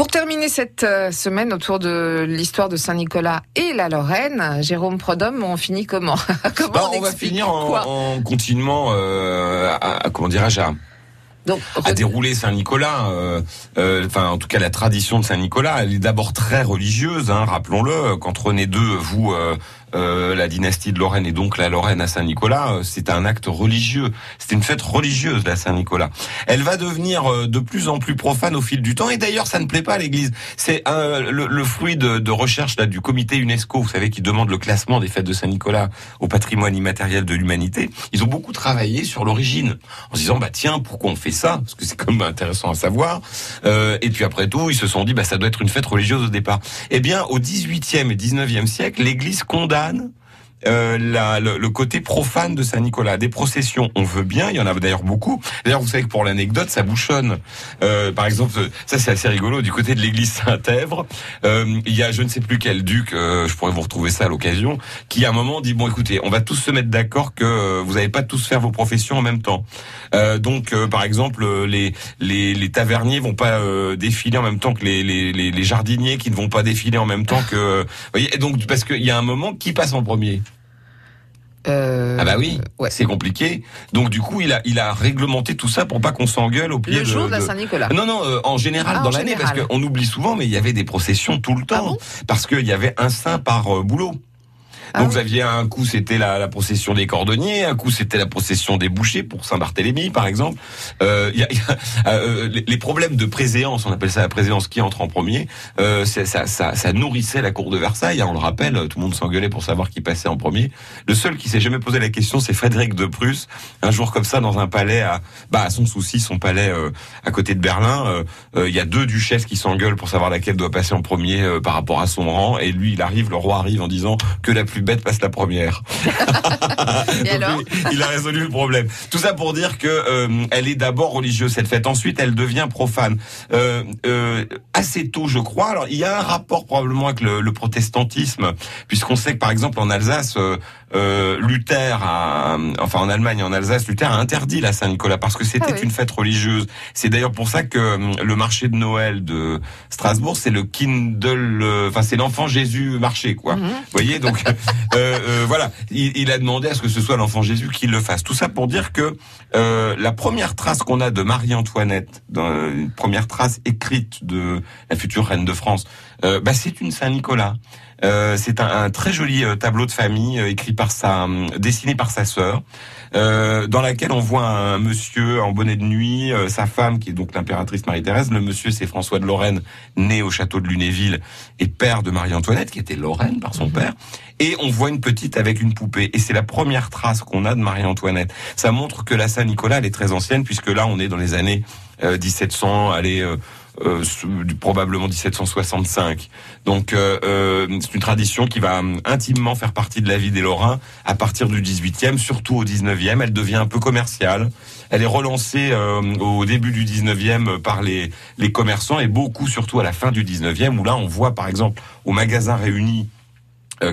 Pour terminer cette euh, semaine autour de l'histoire de Saint-Nicolas et la Lorraine, Jérôme Prodhomme, on finit comment, comment bah, on, va finir en, en continuant euh, à, comment dirais-je donc, à dérouler Saint-Nicolas. Euh, euh, enfin, en tout cas, la tradition de Saint-Nicolas, elle est d'abord très religieuse. Hein, Rappelons-le, quand René II vous euh, euh, la dynastie de Lorraine et donc la Lorraine à Saint-Nicolas, euh, c'est un acte religieux. C'est une fête religieuse, la Saint-Nicolas. Elle va devenir euh, de plus en plus profane au fil du temps et d'ailleurs, ça ne plaît pas à l'Église. C'est le, fruit de, de, recherche là du comité UNESCO, vous savez, qui demande le classement des fêtes de Saint-Nicolas au patrimoine immatériel de l'humanité. Ils ont beaucoup travaillé sur l'origine, en se disant bah tiens, pourquoi on fait ça? Parce que c'est quand même intéressant à savoir. Et puis après tout, ils se sont dit bah ça doit être une fête religieuse au départ. Eh bien, au 18e et 19e siècle, l'Église condamne Cannes euh, la, le, côté profane de Saint-Nicolas. Des processions, on veut bien, il y en a d'ailleurs beaucoup. D'ailleurs, vous savez que pour l'anecdote, ça bouchonne. Euh, par exemple, ça c'est assez rigolo, du côté de l'église Saint-Èvre, euh, il y a je ne sais plus quel duc, euh, je pourrais vous retrouver ça à l'occasion, qui à un moment dit, bon écoutez, on va tous se mettre d'accord que vous n'allez pas tous faire vos professions en même temps. donc, par exemple, les, les, les, taverniers vont pas défiler en même temps que les, les, les, jardiniers, qui ne vont pas défiler en même temps que... Vous voyez, donc, parce qu'il y a un moment, qui passe en premier? Euh, ah bah oui, c'est compliqué. Donc du coup, il a il a réglementé tout ça pour pas qu'on s'engueule au pied le jour de, la Saint-Nicolas. Non non, euh, en général ah, dans l'année parce qu'on oublie souvent, mais il y avait des processions tout le temps ah parce qu'il y avait un saint par euh, boulot. Ah Donc vous aviez un coup c'était la, la, procession des cordonniers, un coup c'était la procession des bouchers pour Saint-Barthélemy par exemple. Euh, y a, y a, euh, les, problèmes de préséance, on appelle ça la préséance qui entre en premier, euh, ça, ça, ça, nourrissait la cour de Versailles. Hein, on le rappelle, tout le monde s'engueulait pour savoir qui passait en premier. Le seul qui s'est jamais posé la question, c'est Frédéric de Prusse. Un jour comme ça, dans un palais, à, bah, à son souci, son palais euh, à côté de Berlin, euh, euh, il y a deux duchesses qui s'engueulent pour savoir laquelle doit passer en premier par rapport à son rang. Et lui, il arrive, le roi arrive en disant que la plus bête passe la première. Et alors il a résolu le problème. Tout ça pour dire que euh, elle est d'abord religieuse cette fête, ensuite elle devient profane. Euh, euh, assez tôt, je crois. Alors il y a un rapport probablement avec le, le protestantisme, puisqu'on sait que par exemple en Alsace, euh, euh, Luther, a, enfin en Allemagne en Alsace, Luther a interdit la Saint-Nicolas parce que c'était ah une fête religieuse. C'est d'ailleurs pour ça que euh, le marché de Noël de Strasbourg, c'est le Kindle, enfin c'est l'enfant Jésus marché, quoi. Mhm. Vous voyez, donc euh, voilà, il, a demandé à ce que ce soit l'enfant Jésus qui le fasse. Tout ça pour dire que la première trace qu'on a de Marie-Antoinette, une première trace écrite de la future reine de France, bah, c'est une Saint-Nicolas. Euh, c'est un, très joli euh, tableau de famille euh, écrit par sa, dessiné par sa sœur, dans laquelle on voit un monsieur en bonnet de nuit, sa femme qui est donc l'impératrice Marie-Thérèse. Le monsieur c'est François de Lorraine, né au château de Lunéville et père de Marie-Antoinette, qui était Lorraine par son mhm. père. Et on voit une petite avec une poupée. Et c'est la première trace qu'on a de Marie-Antoinette. Ça montre que la Saint-Nicolas, elle est très ancienne, puisque là, on est dans les années 1700, allez, euh, probablement 1765. Donc euh, euh, c'est une tradition qui va intimement faire partie de la vie des Lorrains à partir du 18e, surtout au 19e. Elle devient un peu commerciale. Elle est relancée au début du 19e par les, les commerçants et beaucoup surtout à la fin du 19e où là on voit par exemple au magasin réuni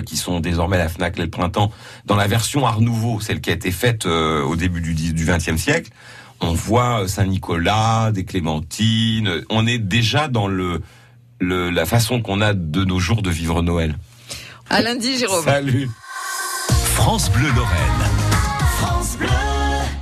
qui sont désormais la Fnac le printemps, dans la version Art Nouveau, celle qui a été faite au début du, 20e siècle, on voit euh, Saint-Nicolas, des clémentines. On est déjà dans le, la façon qu'on a de nos jours de vivre Noël. À lundi, Jérôme. Salut. France Bleu Lorraine.